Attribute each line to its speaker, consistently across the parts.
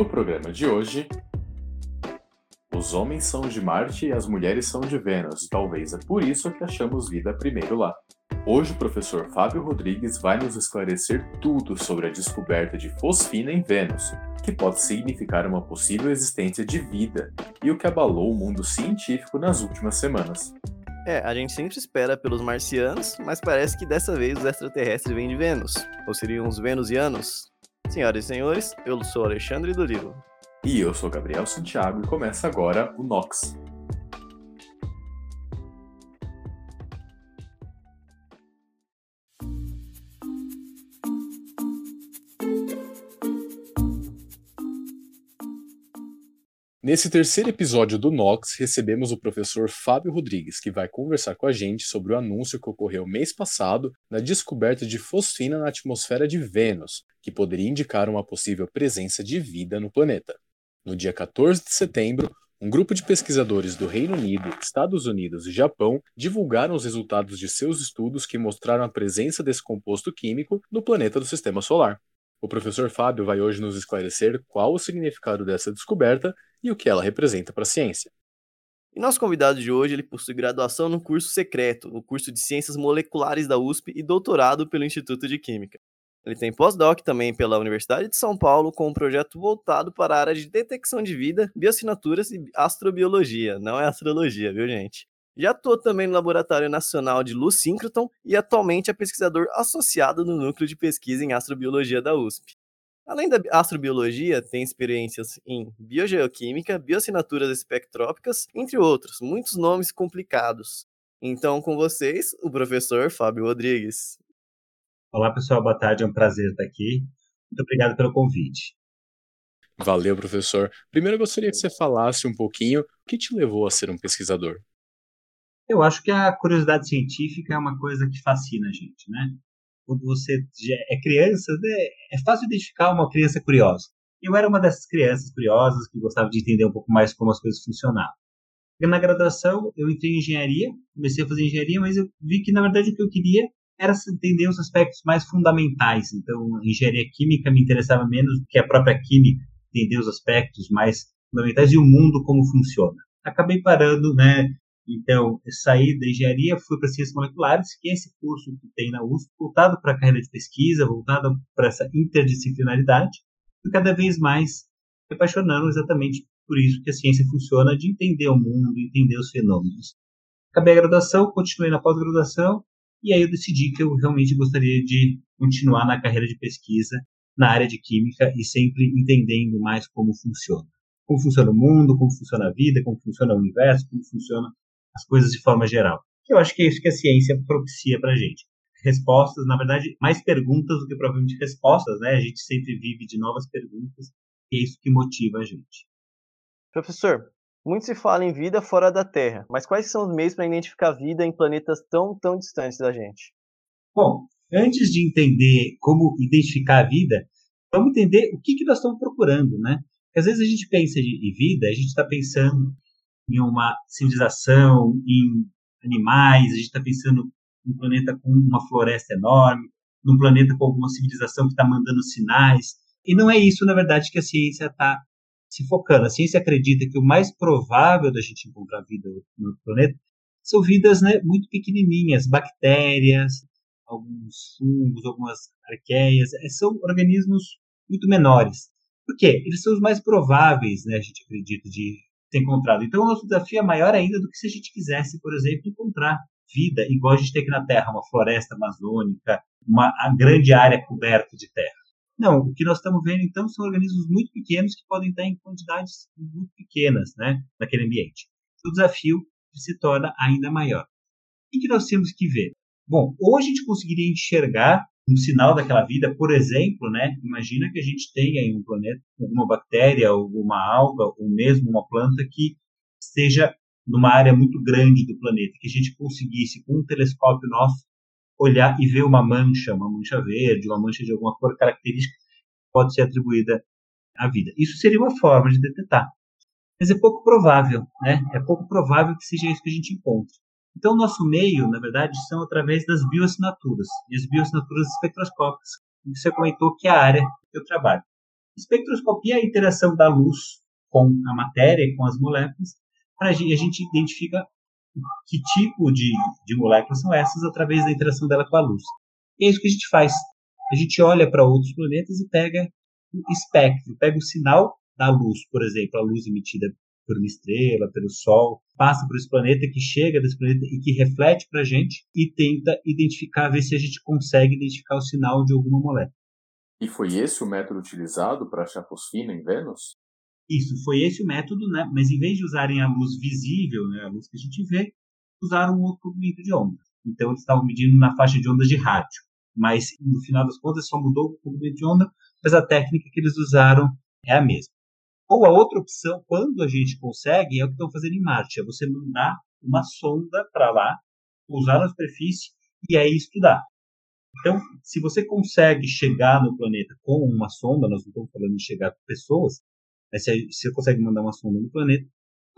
Speaker 1: No programa de hoje, os homens são de Marte e as mulheres são de Vênus, talvez é por isso que achamos vida primeiro lá. Hoje o professor Fábio Rodrigues vai nos esclarecer tudo sobre a descoberta de fosfina em Vênus, que pode significar uma possível existência de vida, e o que abalou o mundo científico nas últimas semanas.
Speaker 2: É, a gente sempre espera pelos marcianos, mas parece que dessa vez os extraterrestres vêm de Vênus. Ou seriam os venusianos? Senhoras e senhores, eu sou Alexandre do Livro.
Speaker 1: E eu sou Gabriel Santiago e começa agora o Nox, Nesse terceiro episódio do Nox, recebemos o professor Fábio Rodrigues, que vai conversar com a gente sobre o anúncio que ocorreu mês passado da descoberta de fosfina na atmosfera de Vênus, que poderia indicar uma possível presença de vida no planeta. No dia 14 de setembro, um grupo de pesquisadores do Reino Unido, Estados Unidos e Japão divulgaram os resultados de seus estudos que mostraram a presença desse composto químico no planeta do Sistema Solar. O professor Fábio vai hoje nos esclarecer qual o significado dessa descoberta e o que ela representa para a ciência.
Speaker 2: E nosso convidado de hoje ele possui graduação no curso secreto, o curso de Ciências Moleculares da USP e doutorado pelo Instituto de Química. Ele tem pós-doc também pela Universidade de São Paulo com um projeto voltado para a área de detecção de vida, bioassinaturas e astrobiologia. Não é astrologia, viu, gente? Já atuou também no Laboratório Nacional de Luz Síncroton e atualmente é pesquisador associado no Núcleo de Pesquisa em Astrobiologia da USP. Além da astrobiologia, tem experiências em biogeoquímica, bioassinaturas espectrópicas, entre outros, muitos nomes complicados. Então, com vocês, o professor Fábio Rodrigues.
Speaker 3: Olá, pessoal, boa tarde, é um prazer estar aqui. Muito obrigado pelo convite.
Speaker 1: Valeu, professor. Primeiro, eu gostaria que você falasse um pouquinho o que te levou a ser um pesquisador.
Speaker 3: Eu acho que a curiosidade científica é uma coisa que fascina a gente, né? Quando você é criança, né, é fácil identificar uma criança curiosa. Eu era uma dessas crianças curiosas que gostava de entender um pouco mais como as coisas funcionavam. Na graduação, eu entrei em engenharia, comecei a fazer engenharia, mas eu vi que, na verdade, o que eu queria era entender os aspectos mais fundamentais. Então, engenharia química me interessava menos do que a própria química, entender os aspectos mais fundamentais e o mundo como funciona. Acabei parando, né, então, eu saí da engenharia, fui para ciências moleculares, que é esse curso que tem na USP, voltado para a carreira de pesquisa, voltado para essa interdisciplinaridade, e cada vez mais me apaixonando exatamente por isso que a ciência funciona, de entender o mundo, entender os fenômenos. Acabei a graduação, continuei na pós-graduação, e aí eu decidi que eu realmente gostaria de continuar na carreira de pesquisa na área de química e sempre entendendo mais como funciona. Como funciona o mundo, como funciona a vida, como funciona o universo, como funciona as coisas de forma geral. Eu acho que é isso que a ciência propicia para a gente. Respostas, na verdade, mais perguntas do que provavelmente respostas, né? A gente sempre vive de novas perguntas e é isso que motiva a gente.
Speaker 2: Professor, muito se fala em vida fora da Terra, mas quais são os meios para identificar vida em planetas tão, tão distantes da gente?
Speaker 3: Bom, antes de entender como identificar a vida, vamos entender o que, que nós estamos procurando, né? Porque às vezes a gente pensa em vida, a gente está pensando em uma civilização, em animais, a gente está pensando num planeta com uma floresta enorme, num planeta com alguma civilização que está mandando sinais. E não é isso, na verdade, que a ciência está se focando. A ciência acredita que o mais provável da gente encontrar vida no planeta são vidas né, muito pequenininhas, bactérias, alguns fungos, algumas arqueias, é, são organismos muito menores. Por quê? Eles são os mais prováveis, né, a gente acredita, de ter encontrado. Então, o nosso desafio é maior ainda do que se a gente quisesse, por exemplo, encontrar vida igual a gente tem aqui na Terra, uma floresta amazônica, uma grande área coberta de terra. Não, o que nós estamos vendo então são organismos muito pequenos que podem estar em quantidades muito pequenas, né, naquele ambiente. O desafio se torna ainda maior. O que nós temos que ver? Bom, ou a gente conseguiria enxergar um sinal daquela vida, por exemplo, né? Imagina que a gente tenha em um planeta alguma bactéria, alguma alga, ou mesmo uma planta que esteja numa área muito grande do planeta, que a gente conseguisse com um telescópio nosso olhar e ver uma mancha, uma mancha verde, uma mancha de alguma cor característica que pode ser atribuída à vida. Isso seria uma forma de detectar. Mas é pouco provável, né? É pouco provável que seja isso que a gente encontre. Então, o nosso meio, na verdade, são através das bioassinaturas, e as bioassinaturas espectroscópicas. Você comentou que é a área que eu trabalho. Espectroscopia é a interação da luz com a matéria com as moléculas, para a gente identifica que tipo de, de moléculas são essas através da interação dela com a luz. E é isso que a gente faz. A gente olha para outros planetas e pega o espectro, pega o sinal da luz, por exemplo, a luz emitida por uma estrela, pelo Sol, passa por esse planeta que chega desse planeta e que reflete para a gente e tenta identificar, ver se a gente consegue identificar o sinal de alguma molécula.
Speaker 1: E foi esse o método utilizado para achar fosfina em Vênus?
Speaker 3: Isso, foi esse o método, né? mas em vez de usarem a luz visível, né, a luz que a gente vê, usaram um outro comprimento de onda. Então eles estavam medindo na faixa de ondas de rádio. Mas no final das contas só mudou o comprimento de onda, mas a técnica que eles usaram é a mesma. Ou a outra opção, quando a gente consegue, é o que estão fazendo em Marte, é você mandar uma sonda para lá, usar na superfície e aí estudar. Então, se você consegue chegar no planeta com uma sonda, nós não estamos falando de chegar com pessoas, mas se você consegue mandar uma sonda no planeta,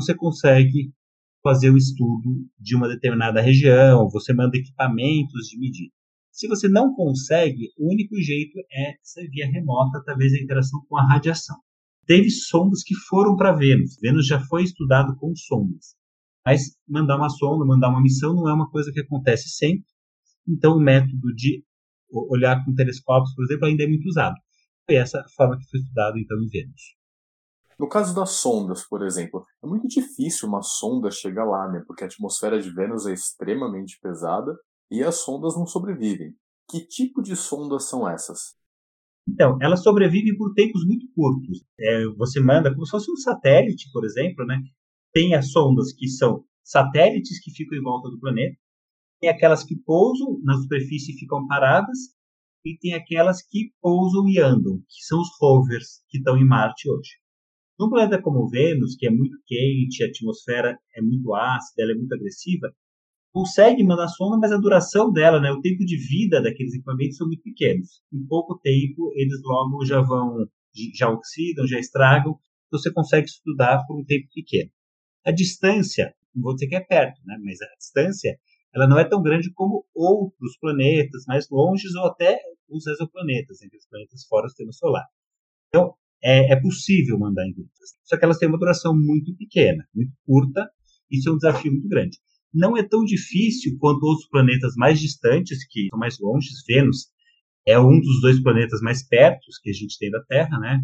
Speaker 3: você consegue fazer o estudo de uma determinada região, você manda equipamentos de medida. Se você não consegue, o único jeito é via remota, através da interação com a radiação. Teve sondas que foram para Vênus. Vênus já foi estudado com sondas. Mas mandar uma sonda, mandar uma missão não é uma coisa que acontece sempre. Então, o método de olhar com telescópios, por exemplo, ainda é muito usado. Foi essa forma que foi estudado, então, em Vênus.
Speaker 1: No caso das sondas, por exemplo, é muito difícil uma sonda chegar lá, né? Porque a atmosfera de Vênus é extremamente pesada e as sondas não sobrevivem. Que tipo de sondas são essas?
Speaker 3: Então, elas sobrevivem por tempos muito curtos. É, você manda como se fosse um satélite, por exemplo, né? Tem as sondas que são satélites que ficam em volta do planeta, tem aquelas que pousam na superfície e ficam paradas, e tem aquelas que pousam e andam, que são os rovers que estão em Marte hoje. Num planeta como Vênus, que é muito quente, a atmosfera é muito ácida, ela é muito agressiva, consegue mandar sonda, mas a duração dela, né, o tempo de vida daqueles equipamentos são muito pequenos. Em pouco tempo, eles logo já vão, já oxidam, já estragam, então você consegue estudar por um tempo pequeno. A distância, não vou dizer que é perto, né, mas a distância, ela não é tão grande como outros planetas mais longes ou até os exoplanetas, entre os planetas fora do sistema solar. Então, é, é possível mandar em grutas. Só que elas têm uma duração muito pequena, muito curta, isso é um desafio muito grande não é tão difícil quanto outros planetas mais distantes, que são mais longes. Vênus é um dos dois planetas mais perto que a gente tem da Terra, né?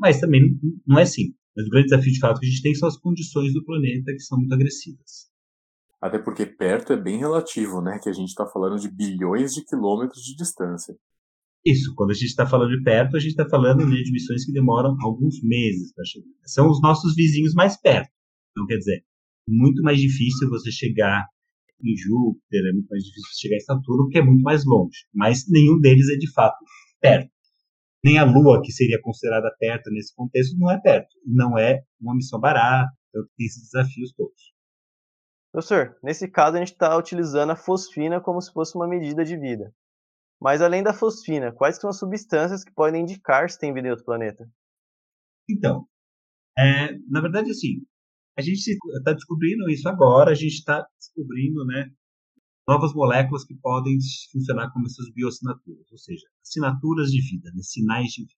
Speaker 3: Mas também não é assim. Mas o grande desafio de fato que a gente tem são as condições do planeta que são muito agressivas.
Speaker 1: Até porque perto é bem relativo, né? Que a gente está falando de bilhões de quilômetros de distância.
Speaker 3: Isso, quando a gente está falando de perto, a gente está falando né, de missões que demoram alguns meses para chegar. São os nossos vizinhos mais perto. Então, quer dizer, muito mais difícil você chegar em Júpiter, é muito mais difícil você chegar em Saturno, porque é muito mais longe. Mas nenhum deles é de fato perto. Nem a Lua, que seria considerada perto nesse contexto, não é perto. Não é uma missão barata, então tem esses desafios todos.
Speaker 2: Professor, nesse caso a gente está utilizando a fosfina como se fosse uma medida de vida. Mas além da fosfina, quais são as substâncias que podem indicar se tem vida em outro planeta?
Speaker 3: Então, é, na verdade, assim, a gente está descobrindo isso agora, a gente está descobrindo né, novas moléculas que podem funcionar como essas bioassinaturas, ou seja, assinaturas de vida, né, sinais de vida.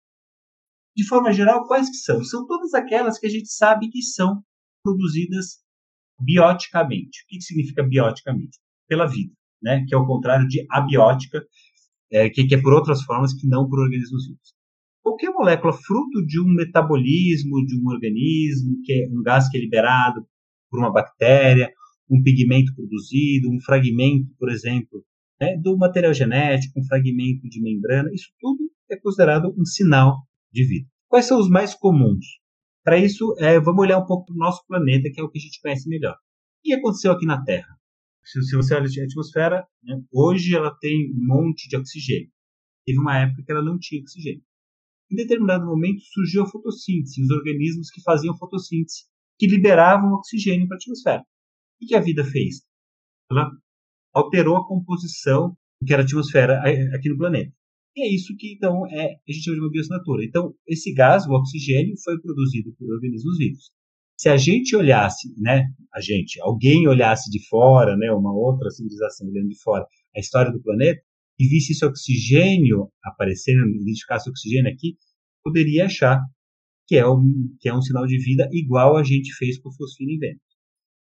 Speaker 3: De forma geral, quais que são? São todas aquelas que a gente sabe que são produzidas bioticamente. O que, que significa bioticamente? Pela vida, né? que é o contrário de abiótica, é, que, que é por outras formas que não por organismos vivos qualquer molécula fruto de um metabolismo de um organismo, que é um gás que é liberado por uma bactéria, um pigmento produzido, um fragmento, por exemplo, né, do material genético, um fragmento de membrana, isso tudo é considerado um sinal de vida. Quais são os mais comuns? Para isso, é, vamos olhar um pouco para o nosso planeta, que é o que a gente conhece melhor. O que aconteceu aqui na Terra? Se, se você olha a atmosfera, né, hoje ela tem um monte de oxigênio. Teve uma época que ela não tinha oxigênio. Em determinado momento surgiu a fotossíntese, os organismos que faziam fotossíntese, que liberavam oxigênio para a atmosfera. O que a vida fez? Ela alterou a composição que era a atmosfera aqui no planeta. E é isso que então é, a gente chama de uma bioassinatura. Então, esse gás, o oxigênio, foi produzido por organismos vivos. Se a gente olhasse, né, a gente, alguém olhasse de fora, né, uma outra civilização olhando de fora, a história do planeta, e visse esse oxigênio aparecendo, identificasse o oxigênio aqui, poderia achar que é um, que é um sinal de vida igual a gente fez com fosfina em Vênus.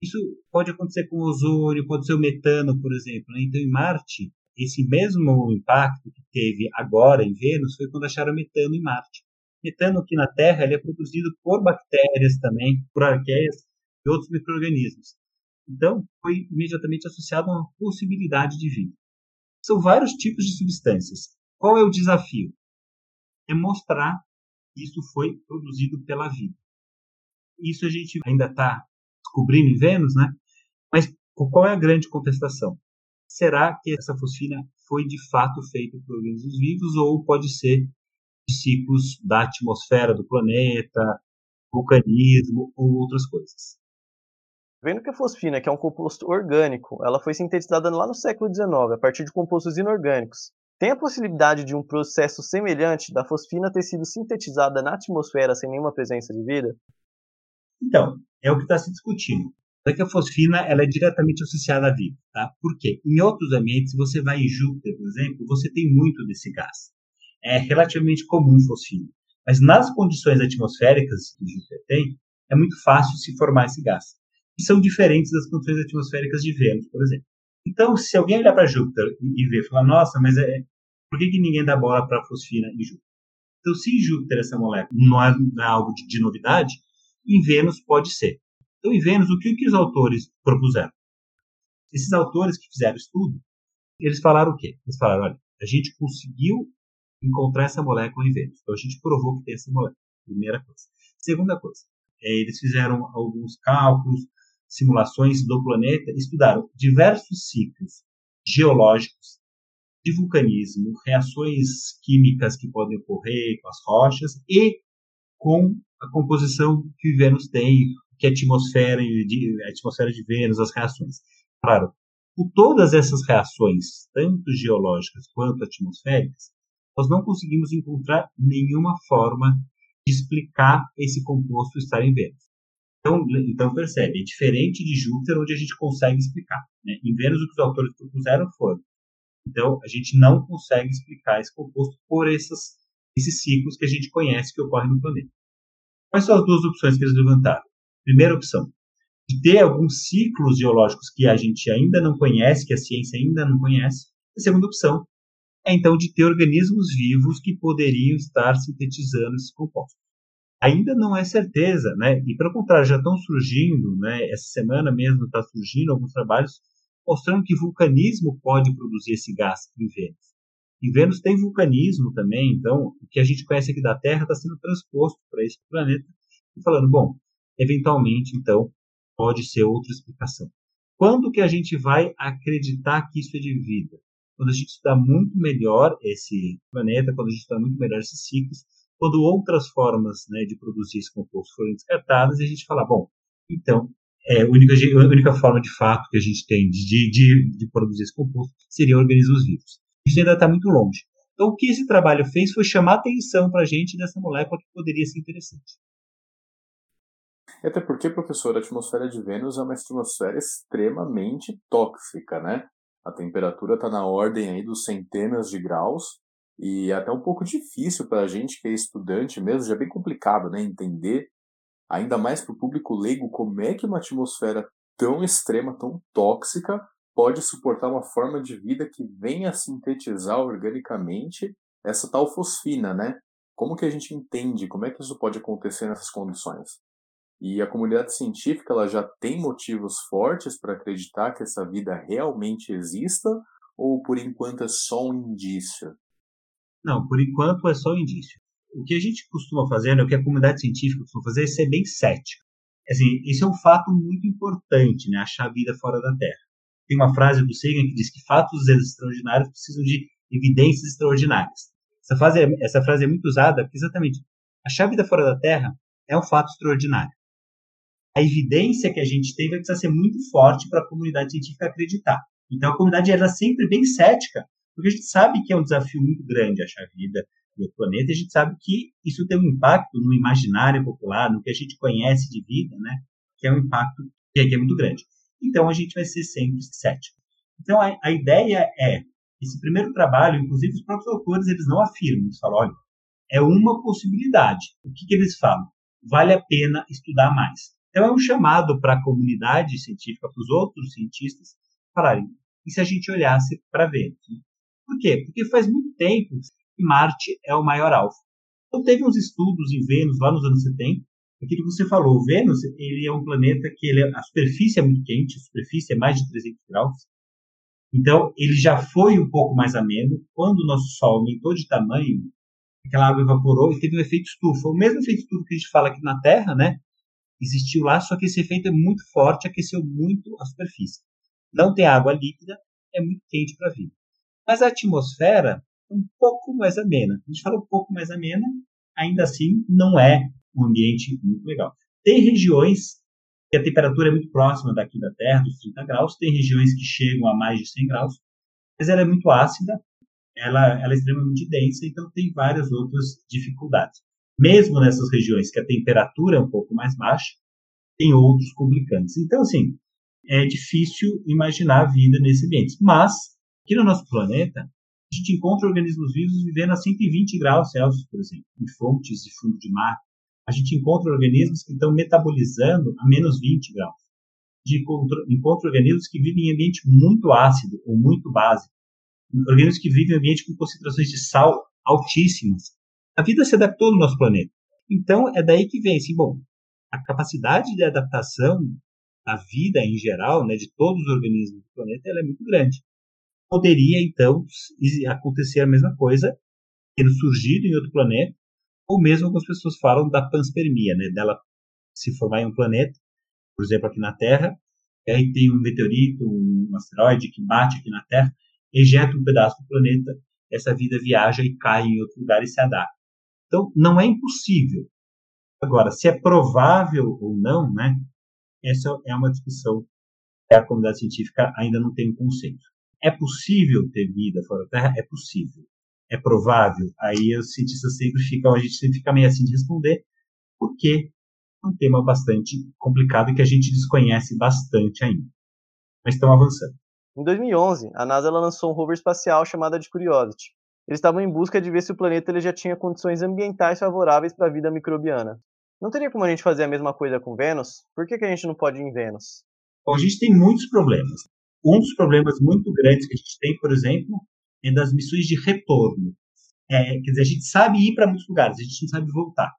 Speaker 3: Isso pode acontecer com o ozônio, pode ser o metano, por exemplo. Né? Então, em Marte, esse mesmo impacto que teve agora em Vênus foi quando acharam metano em Marte. Metano aqui na Terra ele é produzido por bactérias também, por arqueias e outros micro-organismos. Então, foi imediatamente associado a uma possibilidade de vida. São vários tipos de substâncias. Qual é o desafio? É mostrar que isso foi produzido pela vida. Isso a gente ainda está descobrindo em Vênus, né? Mas qual é a grande contestação? Será que essa fosfina foi de fato feita por organismos vivos ou pode ser de ciclos da atmosfera do planeta, vulcanismo ou outras coisas?
Speaker 2: Vendo que a fosfina, que é um composto orgânico, ela foi sintetizada lá no século XIX, a partir de compostos inorgânicos. Tem a possibilidade de um processo semelhante da fosfina ter sido sintetizada na atmosfera sem nenhuma presença de vida?
Speaker 3: Então, é o que está se discutindo. É que a fosfina ela é diretamente associada à vida. Tá? Por quê? Em outros ambientes, você vai em Júpiter, por exemplo, você tem muito desse gás. É relativamente comum fosfina. Mas nas condições atmosféricas que Júpiter tem, é muito fácil se formar esse gás que são diferentes das condições atmosféricas de Vênus, por exemplo. Então, se alguém olhar para Júpiter e, ver, falar, nossa, mas é, por que, que ninguém dá bola para a fosfina em Júpiter? Então, se em Júpiter essa molécula não é, não é algo de, de, novidade, em Vênus pode ser. Então, em Vênus, o que, que os autores propuseram? Esses autores que fizeram estudo, eles falaram o quê? Eles falaram, olha, a gente conseguiu encontrar essa molécula em Vênus. Então, a gente provou que tem essa molécula. Primeira coisa. Segunda coisa, é, eles fizeram alguns cálculos, simulações do planeta, estudaram diversos ciclos geológicos de vulcanismo, reações químicas que podem ocorrer com as rochas e com a composição que Vênus tem, que a atmosfera de, a atmosfera de Vênus, as reações. Claro, por todas essas reações, tanto geológicas quanto atmosféricas, nós não conseguimos encontrar nenhuma forma de explicar esse composto estar em Vênus. Então, então percebe, é diferente de Júpiter, onde a gente consegue explicar. Né? Em Vênus, o que os autores propuseram foram. Então, a gente não consegue explicar esse composto por essas, esses ciclos que a gente conhece que ocorrem no planeta. Quais são as duas opções que eles levantaram? Primeira opção, de ter alguns ciclos geológicos que a gente ainda não conhece, que a ciência ainda não conhece. A segunda opção é, então, de ter organismos vivos que poderiam estar sintetizando esses compostos ainda não é certeza, né? E pelo contrário, já estão surgindo, né? Essa semana mesmo está surgindo alguns trabalhos mostrando que vulcanismo pode produzir esse gás em Vênus. E Vênus tem vulcanismo também, então o que a gente conhece aqui da Terra está sendo transposto para esse planeta e falando, bom, eventualmente então pode ser outra explicação. Quando que a gente vai acreditar que isso é de vida? Quando a gente estudar muito melhor esse planeta, quando a gente estudar muito melhor esses ciclos, quando outras formas né, de produzir esse composto foram descartadas, a gente fala, bom, então, é, a, única, a única forma de fato que a gente tem de, de, de produzir esse composto seria organismos vivos. Isso ainda está muito longe. Então, o que esse trabalho fez foi chamar atenção para a gente dessa molécula que poderia ser interessante.
Speaker 1: Até porque, professor, a atmosfera de Vênus é uma atmosfera extremamente tóxica, né? A temperatura está na ordem aí dos centenas de graus e é até um pouco difícil para a gente que é estudante mesmo, já é bem complicado, né, entender, ainda mais para o público leigo, como é que uma atmosfera tão extrema, tão tóxica, pode suportar uma forma de vida que venha sintetizar organicamente essa tal fosfina, né? Como que a gente entende, como é que isso pode acontecer nessas condições? E a comunidade científica ela já tem motivos fortes para acreditar que essa vida realmente exista ou por enquanto é só um indício?
Speaker 3: Não, por enquanto é só indício. O que a gente costuma fazer, né, o que a comunidade científica costuma fazer é ser bem cética. Assim, isso é um fato muito importante, né, achar vida fora da Terra. Tem uma frase do Sagan que diz que fatos extraordinários precisam de evidências extraordinárias. Essa frase, é, essa frase é muito usada porque exatamente achar vida fora da Terra é um fato extraordinário. A evidência que a gente tem vai precisar ser muito forte para a comunidade científica acreditar. Então a comunidade era sempre bem cética porque a gente sabe que é um desafio muito grande achar vida outro planeta, a gente sabe que isso tem um impacto no imaginário popular, no que a gente conhece de vida, né? Que é um impacto que é, muito grande. Então a gente vai ser sempre cético. Então a, a ideia é esse primeiro trabalho, inclusive os próprios autores eles não afirmam, eles falam, olha, é uma possibilidade. O que, que eles falam? Vale a pena estudar mais. Então é um chamado para a comunidade científica, para os outros cientistas, falarem, e se a gente olhasse para Vênus? Por quê? Porque faz muito tempo que Marte é o maior alfa. Então teve uns estudos em Vênus lá nos anos 70, aquilo que você falou, Vênus ele é um planeta que ele, é, a superfície é muito quente, a superfície é mais de 300 graus, então ele já foi um pouco mais ameno. Quando o nosso Sol aumentou de tamanho, aquela água evaporou e teve um efeito estufa. O mesmo efeito estufa que a gente fala aqui na Terra, né? Existiu lá, só que esse efeito é muito forte, aqueceu muito a superfície. Não tem água líquida, é muito quente para a vida. Mas a atmosfera um pouco mais amena. A gente fala um pouco mais amena, ainda assim não é um ambiente muito legal. Tem regiões que a temperatura é muito próxima daqui da Terra, dos 30 graus, tem regiões que chegam a mais de 100 graus, mas ela é muito ácida, ela, ela é extremamente densa, então tem várias outras dificuldades. Mesmo nessas regiões que a temperatura é um pouco mais baixa, tem outros complicantes. Então, assim, é difícil imaginar a vida nesse ambiente. Mas, aqui no nosso planeta, a gente encontra organismos vivos vivendo a 120 graus Celsius, por exemplo, em fontes de fundo de mar. A gente encontra organismos que estão metabolizando a menos 20 graus. De encontra, organismos que vivem em ambiente muito ácido ou muito básico. Organismos que vivem em ambiente com concentrações de sal altíssimas. A vida se adaptou no nosso planeta. Então, é daí que vem, assim, bom, a capacidade de adaptação da vida em geral, né, de todos os organismos do planeta, ela é muito grande. Poderia, então, acontecer a mesma coisa, tendo surgido em outro planeta, ou mesmo algumas pessoas falam da panspermia, né, dela se formar em um planeta, por exemplo, aqui na Terra, e aí tem um meteorito, um asteroide que bate aqui na Terra, ejeta um pedaço do planeta, essa vida viaja e cai em outro lugar e se adapta. Então, não é impossível. Agora, se é provável ou não, né, essa é uma discussão que a comunidade científica ainda não tem um conceito. É possível ter vida fora da Terra? É possível. É provável? Aí os cientistas sempre ficam, a gente sempre fica meio assim de responder, porque é um tema bastante complicado que a gente desconhece bastante ainda. Mas estão avançando.
Speaker 2: Em 2011, a NASA lançou um rover espacial chamado de Curiosity. Eles estavam em busca de ver se o planeta ele já tinha condições ambientais favoráveis para a vida microbiana. Não teria como a gente fazer a mesma coisa com Vênus? Por que, que a gente não pode ir em Vênus?
Speaker 3: Bom, a gente tem muitos problemas. Um dos problemas muito grandes que a gente tem, por exemplo, é das missões de retorno. É, quer dizer, a gente sabe ir para muitos lugares, a gente não sabe voltar.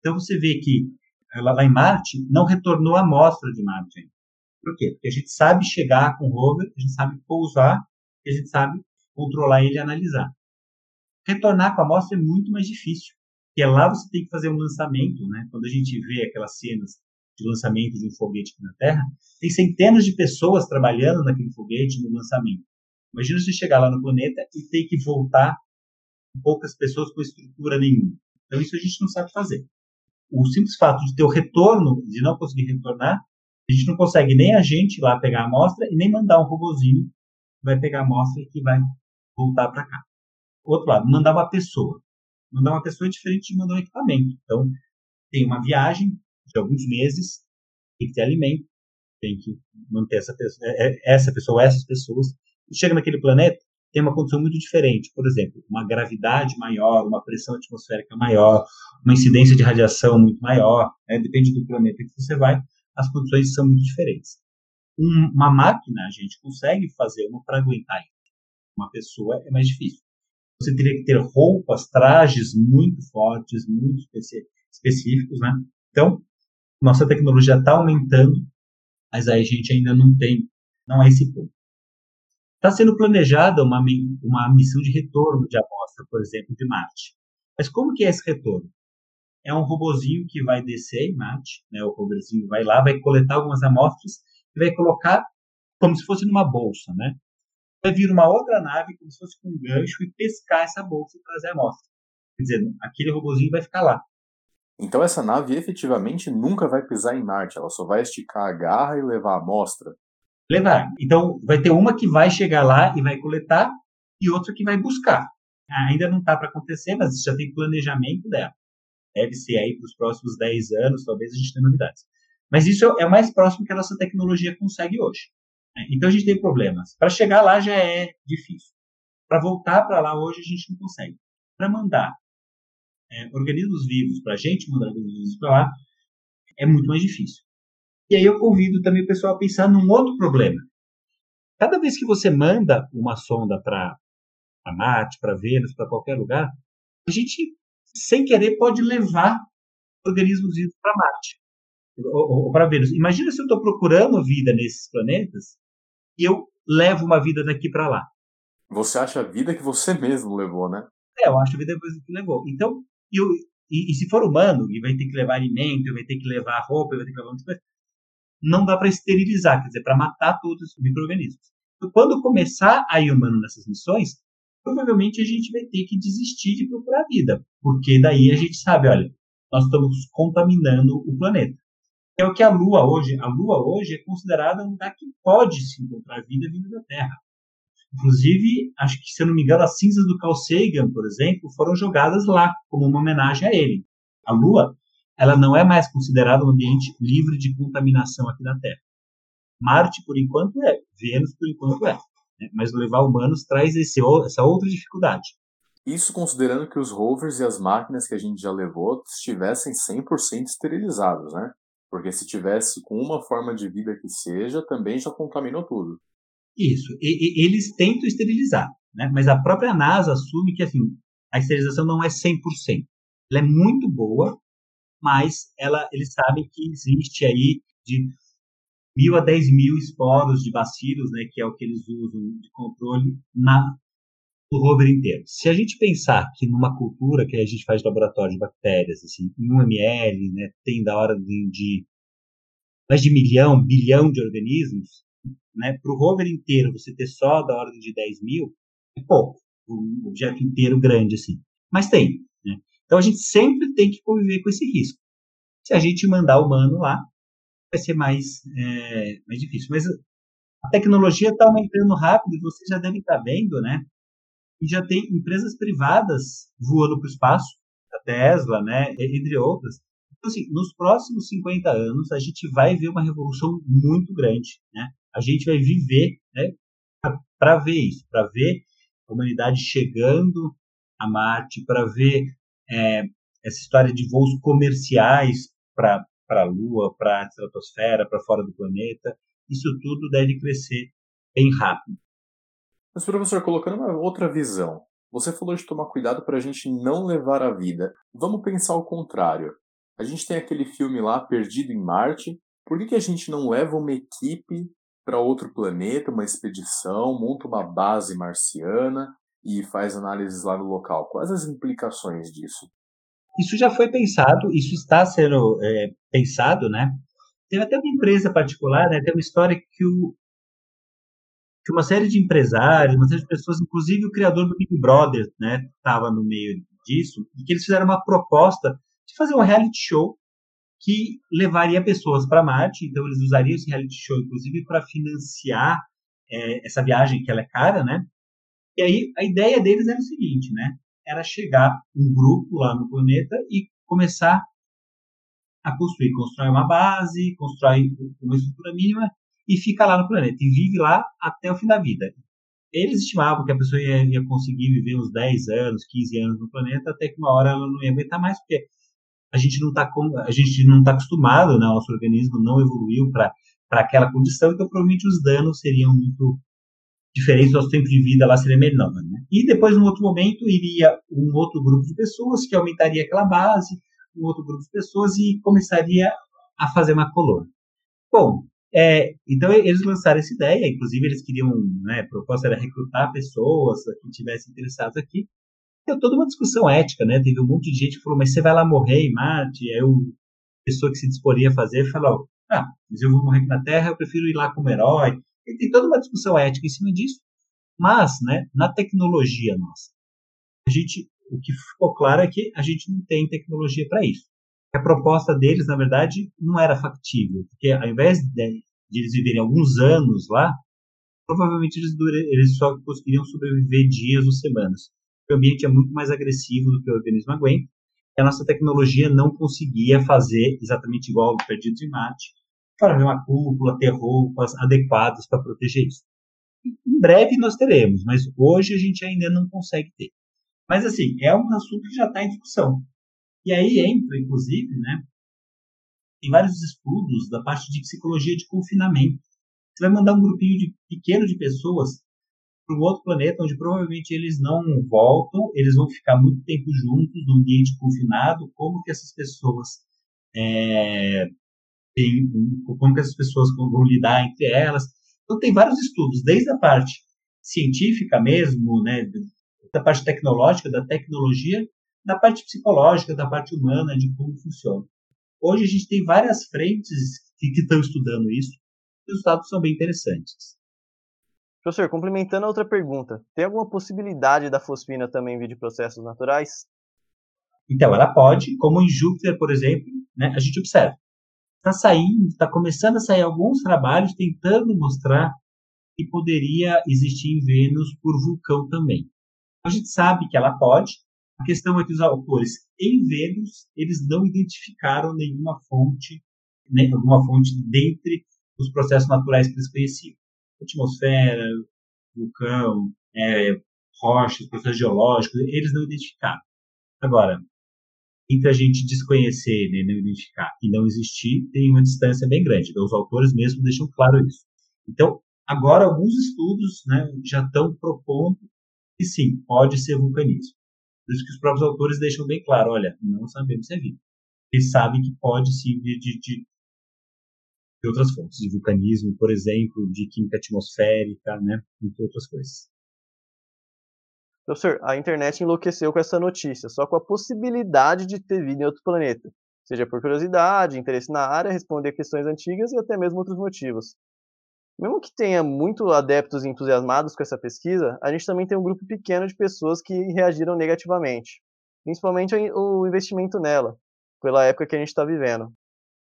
Speaker 3: Então você vê que lá em Marte não retornou a amostra de Marte. Por quê? Porque a gente sabe chegar com o rover, a gente sabe pousar, a gente sabe controlar ele e analisar. Retornar com a amostra é muito mais difícil que é lá você tem que fazer um lançamento, né? Quando a gente vê aquelas cenas de lançamento de um foguete aqui na Terra, tem centenas de pessoas trabalhando naquele foguete no lançamento. Imagina você chegar lá no planeta e ter que voltar com poucas pessoas com estrutura nenhuma. Então isso a gente não sabe fazer. O simples fato de ter o retorno, de não conseguir retornar, a gente não consegue nem a gente lá pegar a amostra e nem mandar um robozinho que vai pegar a amostra e que vai voltar para cá. Outro lado, mandar uma pessoa. Mandar uma pessoa é diferente de mandar um equipamento. Então, tem uma viagem de alguns meses, tem que ter alimento, tem que manter essa pessoa, é, é, essa pessoa, essas pessoas. E chega naquele planeta, tem uma condição muito diferente. Por exemplo, uma gravidade maior, uma pressão atmosférica maior, uma incidência de radiação muito maior. Né? Depende do planeta que você vai, as condições são muito diferentes. Um, uma máquina, a gente consegue fazer uma para aguentar isso. Uma pessoa é mais difícil você teria que ter roupas, trajes muito fortes, muito específicos, né? Então, nossa tecnologia está aumentando, mas aí a gente ainda não tem, não é esse ponto. Está sendo planejada uma, uma missão de retorno de amostra, por exemplo, de Marte. Mas como que é esse retorno? É um robozinho que vai descer em Marte, né? O robozinho vai lá, vai coletar algumas amostras e vai colocar como se fosse numa bolsa, né? vai vir uma outra nave, como se fosse com um gancho, e pescar essa bolsa e trazer a amostra. Quer dizer, aquele robozinho vai ficar lá.
Speaker 1: Então essa nave efetivamente nunca vai pisar em Marte, ela só vai esticar a garra e levar a amostra.
Speaker 3: Levar. Então vai ter uma que vai chegar lá e vai coletar e outra que vai buscar. Ainda não está para acontecer, mas já tem planejamento dela. Deve ser aí para os próximos 10 anos, talvez a gente tenha novidades. Mas isso é o mais próximo que a nossa tecnologia consegue hoje. Né? Então a gente tem problemas. Para chegar lá já é difícil. Para voltar para lá hoje a gente não consegue. Para mandar é, organismos vivos para a gente mandar organismos vivos para lá é muito mais difícil. E aí eu convido também o pessoal a pensar num outro problema. Cada vez que você manda uma sonda para Marte, para Vênus, para qualquer lugar, a gente, sem querer, pode levar organismos vivos para Marte ou, ou para Vênus. Imagina se eu estou procurando vida nesses planetas e eu levo uma vida daqui para lá.
Speaker 1: Você acha a vida que você mesmo levou, né?
Speaker 3: É, eu acho a vida que levou. Então, eu, e, e, se for humano, e vai ter que levar alimento, vai ter que levar roupa, vai ter que levar muitas coisas, não dá para esterilizar, quer dizer, para matar todos os micro-organismos. Então, quando começar a ir humano nessas missões, provavelmente a gente vai ter que desistir de procurar vida, porque daí a gente sabe, olha, nós estamos contaminando o planeta. É o que a Lua hoje, a Lua hoje é considerada um lugar que pode se encontrar vida vindo da Terra. Inclusive, acho que, se eu não me engano, as cinzas do Carl Sagan, por exemplo, foram jogadas lá como uma homenagem a ele. A Lua, ela não é mais considerada um ambiente livre de contaminação aqui na Terra. Marte, por enquanto, é. Vênus, por enquanto, é. Né? Mas levar humanos traz esse, essa outra dificuldade.
Speaker 1: Isso considerando que os rovers e as máquinas que a gente já levou estivessem 100% esterilizados, né? Porque se tivesse com uma forma de vida que seja, também já contaminou tudo.
Speaker 3: Isso. E, e, eles tentam esterilizar, né? Mas a própria NASA assume que assim, a esterilização não é 100%. Ela é muito boa, mas ela, eles sabem que existe aí de mil a dez mil esporos de bacilos, né, que é o que eles usam de controle na no rover inteiro. Se a gente pensar que numa cultura que a gente faz laboratório de bactérias, assim, em um ml, né, tem da hora de, de mais de milhão, bilhão de organismos, né, para o rover inteiro você ter só da ordem de 10 mil, é pouco, um objeto inteiro grande assim. Mas tem. Né? Então a gente sempre tem que conviver com esse risco. Se a gente mandar humano lá, vai ser mais, é, mais difícil. Mas a tecnologia está aumentando rápido e você já deve estar tá vendo, né? E já tem empresas privadas voando para o espaço, a Tesla, né? Entre outras. Então, assim, nos próximos 50 anos, a gente vai ver uma revolução muito grande, né? A gente vai viver, né? Para ver isso, para ver a humanidade chegando a Marte, para ver é, essa história de voos comerciais para a Lua, para a estratosfera, para fora do planeta. Isso tudo deve crescer bem rápido.
Speaker 1: Mas, professor, colocando uma outra visão, você falou de tomar cuidado para a gente não levar a vida. Vamos pensar o contrário. A gente tem aquele filme lá, Perdido em Marte. Por que, que a gente não leva uma equipe para outro planeta, uma expedição, monta uma base marciana e faz análises lá no local? Quais as implicações disso?
Speaker 3: Isso já foi pensado, isso está sendo é, pensado, né? Teve até uma empresa particular, né? Tem uma história que, o, que uma série de empresários, uma série de pessoas, inclusive o criador do Big Brother, né? Estava no meio disso, e que eles fizeram uma proposta de fazer um reality show que levaria pessoas para Marte. Então, eles usariam esse reality show, inclusive, para financiar é, essa viagem que ela é cara, né? E aí, a ideia deles era o seguinte, né? era chegar um grupo lá no planeta e começar a construir, constrói uma base, constrói uma estrutura mínima e fica lá no planeta e vive lá até o fim da vida. Eles estimavam que a pessoa ia, ia conseguir viver uns 10 anos, 15 anos no planeta, até que uma hora ela não ia aguentar mais, porque a gente não está a gente não está acostumado, né? o nosso organismo não evoluiu para aquela condição, então provavelmente os danos seriam muito diferente do nosso tempo de vida lá seria menor. Né? E depois, num outro momento, iria um outro grupo de pessoas que aumentaria aquela base, um outro grupo de pessoas e começaria a fazer uma colônia. Bom, é, então eles lançaram essa ideia, inclusive eles queriam, né, a proposta era recrutar pessoas que estivessem interessadas aqui. Toda uma discussão ética, né? Teve um monte de gente que falou, mas você vai lá morrer em Marte? Aí o pessoa que se disporia a fazer falou, ah, mas eu vou morrer aqui na Terra, eu prefiro ir lá como herói. E tem toda uma discussão ética em cima disso, mas, né, na tecnologia nossa, a gente, o que ficou claro é que a gente não tem tecnologia para isso. A proposta deles, na verdade, não era factível, porque ao invés de, de eles viverem alguns anos lá, provavelmente eles, eles só conseguiriam sobreviver dias ou semanas. O ambiente é muito mais agressivo do que o organismo aguenta, e a nossa tecnologia não conseguia fazer exatamente igual ao Perdidos em Marte, para ver uma cúpula, ter roupas adequadas para proteger isso. Em breve nós teremos, mas hoje a gente ainda não consegue ter. Mas assim, é um assunto que já está em discussão. E aí entra, inclusive, né, tem vários estudos da parte de psicologia de confinamento. Você vai mandar um grupinho de, pequeno de pessoas para um outro planeta onde provavelmente eles não voltam, eles vão ficar muito tempo juntos no ambiente confinado. Como que essas pessoas é, tem, como que essas pessoas vão lidar entre elas? Então tem vários estudos, desde a parte científica mesmo, né, da parte tecnológica, da tecnologia, da parte psicológica, da parte humana, de como funciona. Hoje a gente tem várias frentes que, que estão estudando isso. Os resultados são bem interessantes.
Speaker 2: Professor, complementando a outra pergunta, tem alguma possibilidade da fosfina também vir de processos naturais?
Speaker 3: Então, ela pode, como em Júpiter, por exemplo, né, a gente observa. Está saindo, está começando a sair alguns trabalhos tentando mostrar que poderia existir em Vênus por vulcão também. A gente sabe que ela pode, a questão é que os autores em Vênus, eles não identificaram nenhuma fonte, né, alguma fonte dentre os processos naturais que eles conheciam. Atmosfera, vulcão, é, rochas, processos geológicos, eles não identificaram. Agora, entre a gente desconhecer, né, não identificar e não existir, tem uma distância bem grande. Então, os autores mesmo deixam claro isso. Então, agora, alguns estudos né, já estão propondo que sim, pode ser vulcanismo. Por isso que os próprios autores deixam bem claro, olha, não sabemos se é vida. Eles sabem que pode sim vir de, de, de, outras fontes, de vulcanismo, por exemplo, de química atmosférica, né, entre outras coisas.
Speaker 2: Professor, a internet enlouqueceu com essa notícia, só com a possibilidade de ter vida em outro planeta, seja por curiosidade, interesse na área, responder questões antigas e até mesmo outros motivos. Mesmo que tenha muito adeptos entusiasmados com essa pesquisa, a gente também tem um grupo pequeno de pessoas que reagiram negativamente, principalmente o investimento nela, pela época que a gente está vivendo.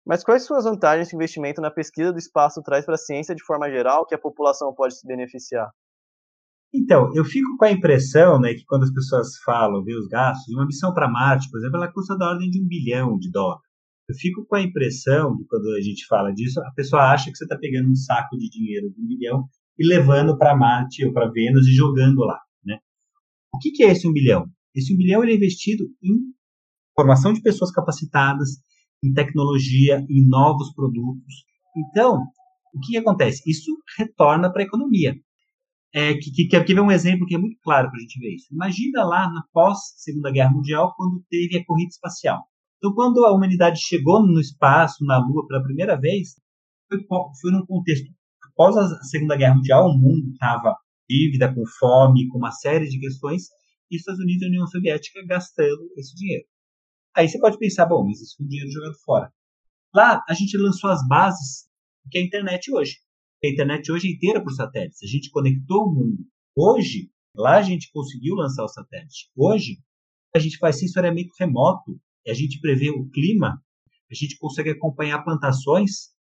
Speaker 2: Mas quais são as vantagens que o investimento na pesquisa do espaço traz para a ciência de forma geral que a população pode se beneficiar?
Speaker 3: Então, eu fico com a impressão né, que quando as pessoas falam, ver os gastos, uma missão para Marte, por exemplo, ela custa da ordem de um bilhão de dólares. Eu fico com a impressão que quando a gente fala disso, a pessoa acha que você está pegando um saco de dinheiro de um milhão e levando para Marte ou para Vênus e jogando lá. Né? O que, que é esse um bilhão? Esse um bilhão ele é investido em formação de pessoas capacitadas, em tecnologia, em novos produtos. Então, o que, acontece? Isso retorna para a economia. É, que, que, que um exemplo que é muito claro para a gente ver isso. Imagina lá na pós-Segunda Guerra Mundial, quando teve a corrida espacial. Então, quando a humanidade chegou no espaço, na Lua, pela primeira vez, foi, foi num contexto. Após a Segunda Guerra Mundial, o mundo estava dívida, com fome, com uma série de questões, e os Estados Unidos e a União Soviética gastando esse dinheiro. Aí você pode pensar, bom, mas isso foi dinheiro jogado fora. Lá, a gente lançou as bases que é a internet hoje. A internet hoje é inteira por satélites. A gente conectou o mundo. Hoje, lá a gente conseguiu lançar o satélite. Hoje, a gente faz sensoriamento remoto a gente prevê o clima, a gente consegue acompanhar plantações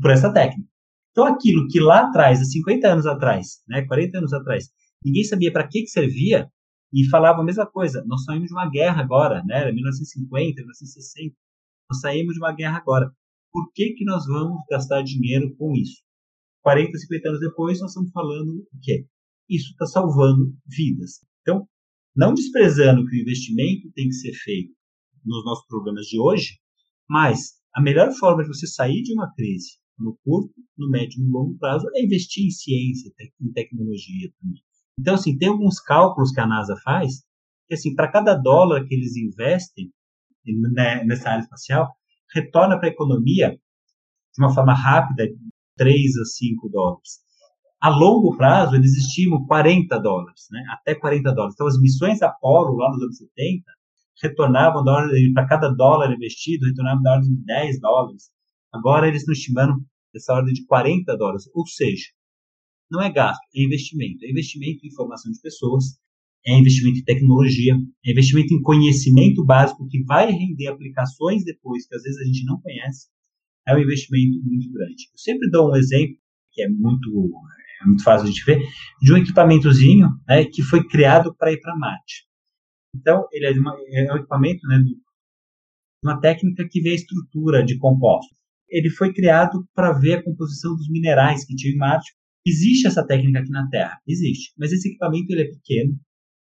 Speaker 3: por essa técnica. Então, aquilo que lá atrás, há 50 anos atrás, né, 40 anos atrás, ninguém sabia para que, que servia e falava a mesma coisa. Nós saímos de uma guerra agora, né, era 1950, 1960. Nós saímos de uma guerra agora. Por que, que nós vamos gastar dinheiro com isso? 40, 50 anos depois, nós estamos falando o quê? Isso está salvando vidas. Então, não desprezando que o investimento tem que ser feito nos nossos problemas de hoje, mas a melhor forma de você sair de uma crise no curto, no médio e no longo prazo é investir em ciência, em tecnologia também. Então, assim, tem alguns cálculos que a NASA faz, que, assim, para cada dólar que eles investem né, nessa área espacial, retorna para a economia de uma forma rápida 3 a 5 dólares. A longo prazo, eles estimam 40 dólares, né? até 40 dólares. Então, as missões Apollo, lá nos anos 70, retornavam para cada dólar investido, retornavam da ordem de 10 dólares. Agora eles estão estimando essa ordem de 40 dólares. Ou seja, não é gasto, é investimento. É investimento em formação de pessoas, é investimento em tecnologia, é investimento em conhecimento básico que vai render aplicações depois que às vezes a gente não conhece. É um investimento muito grande. Eu sempre dou um exemplo que é muito, é muito fácil de ver, de um equipamentozinho né, que foi criado para ir para Marte. Então, ele é, uma, é um equipamento, né, uma técnica que vê a estrutura de compostos. Ele foi criado para ver a composição dos minerais que tinha em Marte. Existe essa técnica aqui na Terra? Existe. Mas esse equipamento ele é pequeno.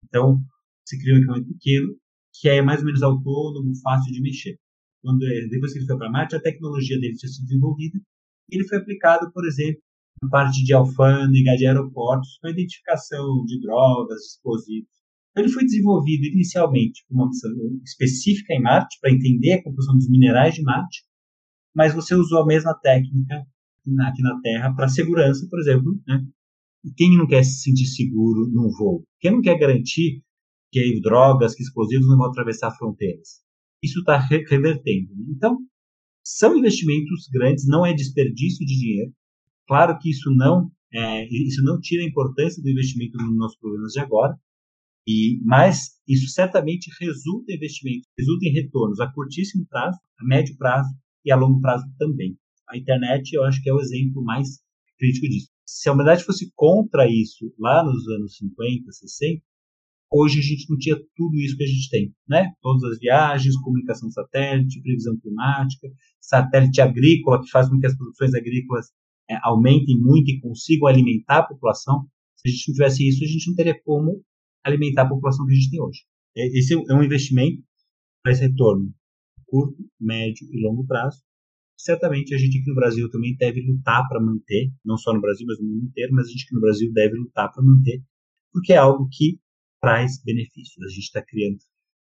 Speaker 3: Então, se cria um equipamento pequeno que é mais ou menos autônomo, fácil de mexer. Quando, depois que ele foi para Marte, a tecnologia dele tinha sido desenvolvida e ele foi aplicado, por exemplo, na parte de alfândega, de aeroportos, para identificação de drogas, explosivos. Então, ele foi desenvolvido inicialmente com uma missão específica em Marte, para entender a composição dos minerais de Marte, mas você usou a mesma técnica aqui na Terra para segurança, por exemplo. Né? Quem não quer se sentir seguro num voo? Quem não quer garantir que drogas, que explosivos não vão atravessar fronteiras? Isso está revertendo. Né? Então, são investimentos grandes, não é desperdício de dinheiro. Claro que isso não é, isso não tira a importância do investimento nos nossos problemas de agora, e, mas isso certamente resulta em investimentos, resulta em retornos a curtíssimo prazo, a médio prazo e a longo prazo também. A internet, eu acho que é o exemplo mais crítico disso. Se a humanidade fosse contra isso lá nos anos 50, 60, hoje a gente não tinha tudo isso que a gente tem, né? Todas as viagens, comunicação satélite, previsão climática, satélite agrícola que faz com que as produções agrícolas é, aumentem muito e consigam alimentar a população. Se a gente não tivesse isso, a gente não teria como alimentar a população que a gente tem hoje. Esse é um investimento para esse retorno curto, médio e longo prazo. Certamente a gente aqui no Brasil também deve lutar para manter, não só no Brasil, mas no mundo inteiro, mas a gente aqui no Brasil deve lutar para manter, porque é algo que traz benefícios. A gente está criando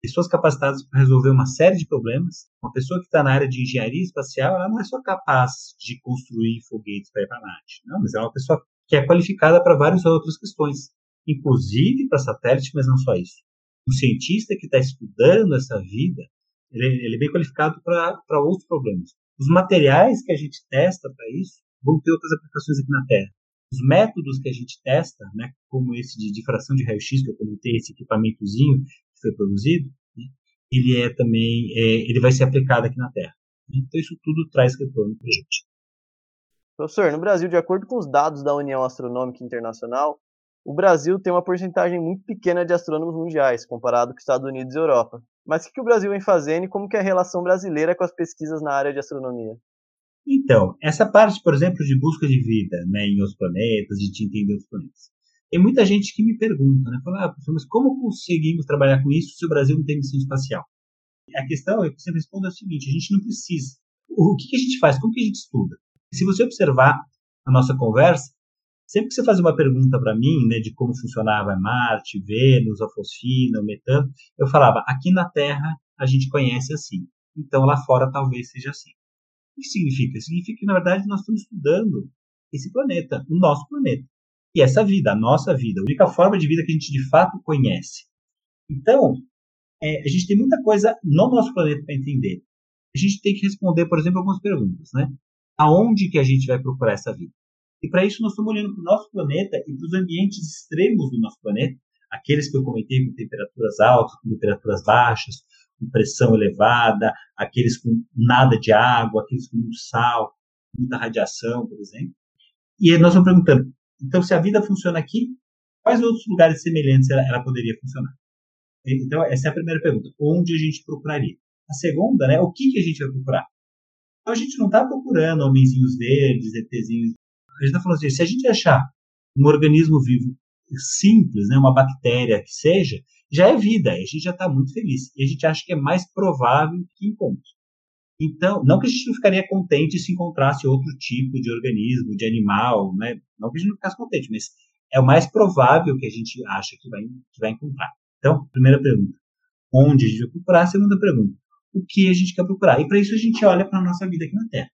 Speaker 3: pessoas capacitadas para resolver uma série de problemas. Uma pessoa que está na área de engenharia espacial, ela não é só capaz de construir foguetes para ir para Marte, não, mas é uma pessoa que é qualificada para várias outras questões inclusive para satélite, mas não só isso. O cientista que está estudando essa vida, ele, ele é bem qualificado para outros problemas. Os materiais que a gente testa para isso vão ter outras aplicações aqui na Terra. Os métodos que a gente testa, né, como esse de difração de raio-x que eu comentei, esse equipamentozinho que foi produzido, né, ele é também, é, ele vai ser aplicado aqui na Terra. Então isso tudo traz retorno para a gente.
Speaker 2: Professor, no Brasil, de acordo com os dados da União Astronômica Internacional, o Brasil tem uma porcentagem muito pequena de astrônomos mundiais, comparado com Estados Unidos e Europa. Mas o que, o Brasil vem fazendo e como que é a relação brasileira com as pesquisas na área de astronomia?
Speaker 3: Então, essa parte, por exemplo, de busca de vida né, em outros planetas, de entender os planetas. Tem muita gente que me pergunta, né? Fala, ah, professor, mas como conseguimos trabalhar com isso se o Brasil não tem missão espacial? A questão, eu sempre respondo é a seguinte, a gente não precisa. O que, que a gente faz? Como que a gente estuda? Se você observar a nossa conversa, Sempre que você fazia uma pergunta para mim, né, de como funcionava Marte, Vênus, a fosfina, o metano, eu falava, aqui na Terra a gente conhece assim. Então lá fora talvez seja assim. O que significa? Significa que, na verdade, nós estamos estudando esse planeta, o nosso planeta. E essa vida, a nossa vida, a única forma de vida que a gente de fato conhece. Então, é, a gente tem muita coisa no nosso planeta para entender. A gente tem que responder, por exemplo, algumas perguntas, né? Aonde que a gente vai procurar essa vida? E para isso nós estamos olhando para o nosso planeta e para os ambientes extremos do nosso planeta, aqueles que eu comentei com temperaturas altas, com temperaturas baixas, com pressão elevada, aqueles com nada de água, aqueles com muito sal, muita radiação, por exemplo. E nós vamos perguntando, então se a vida funciona aqui, quais outros lugares semelhantes ela, ela poderia funcionar? Então essa é a primeira pergunta, onde a gente procuraria? A segunda, né, o que, que a gente vai procurar? Então a gente não está procurando homenzinhos verdes, ETzinhos a gente está falando assim, se a gente achar um organismo vivo simples, né, uma bactéria que seja, já é vida, a gente já está muito feliz. E a gente acha que é mais provável que encontre. Então, não que a gente não ficaria contente se encontrasse outro tipo de organismo, de animal, né? Não que a gente não ficasse contente, mas é o mais provável que a gente acha que vai, que vai encontrar. Então, primeira pergunta, onde a gente vai procurar? Segunda pergunta, o que a gente quer procurar? E para isso a gente olha para a nossa vida aqui na Terra.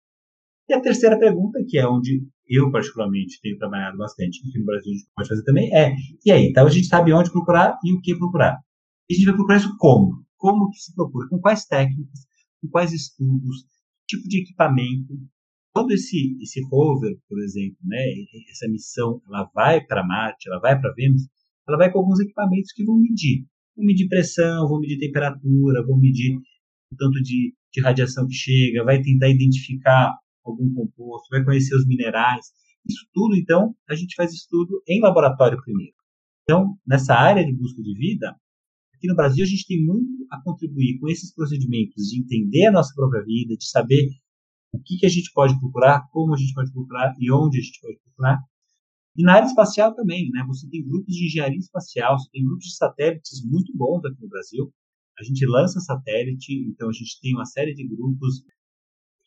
Speaker 3: E a terceira pergunta, que é onde eu particularmente tenho trabalhado bastante, aqui no Brasil a gente pode fazer também, é, e aí? Então a gente sabe onde procurar e o que procurar. E a gente vai procurar isso como? Como que se procura? Com quais técnicas? Com quais estudos? Que tipo de equipamento? Quando esse, esse rover, por exemplo, né, essa missão, ela vai para Marte, ela vai para Vênus, ela vai com alguns equipamentos que vão medir. Vão medir pressão, vão medir temperatura, vão medir o tanto de, de radiação que chega, vai tentar identificar algum composto, vai conhecer os minerais. Isso tudo, então, a gente faz estudo em laboratório primeiro. Então, nessa área de busca de vida, aqui no Brasil a gente tem muito a contribuir com esses procedimentos de entender a nossa própria vida, de saber o que, que a gente pode procurar, como a gente pode procurar e onde a gente pode procurar. E na área espacial também, né? Você tem grupos de engenharia espacial, você tem grupos de satélites muito bons aqui no Brasil. a gente lança satélite, então a gente tem uma série de grupos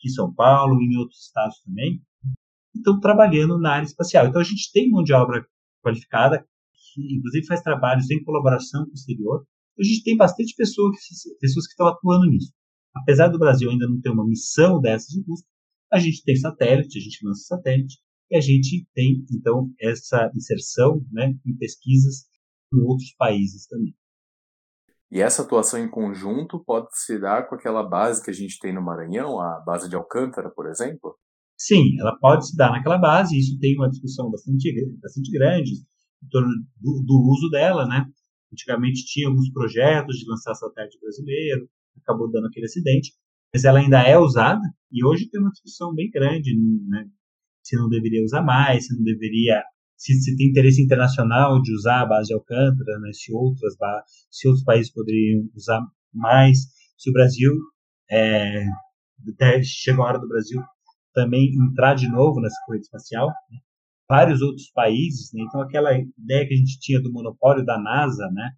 Speaker 3: aqui em São Paulo e em outros estados também, estão trabalhando na área espacial. Então a gente tem mão de obra qualificada, que inclusive faz trabalhos em colaboração com o exterior. A gente tem bastante pessoas, pessoas que estão atuando nisso. Apesar do Brasil ainda não ter uma missão dessas de busca, a gente tem satélite, a gente lança satélite, e a gente tem, então, essa inserção né, em pesquisas em outros países também.
Speaker 1: E essa atuação em conjunto pode se dar com aquela base que a gente tem no Maranhão, a base de Alcântara, por exemplo?
Speaker 3: Sim, ela pode se dar naquela base, isso tem uma discussão bastante, bastante grande em torno do, do uso dela, né? Antigamente tinha alguns projetos de lançar satélite brasileiro, acabou dando aquele acidente, mas ela ainda é usada e hoje tem uma discussão bem grande, né? Se não deveria usar mais, se não deveria se, se tem interesse internacional de usar a base de Alcântara, né, se, outras, se outros países poderiam usar mais, se o Brasil, é, até chegou a hora do Brasil também entrar de novo nessa corrida espacial, né, vários outros países, né, então aquela ideia que a gente tinha do monopólio da NASA, né,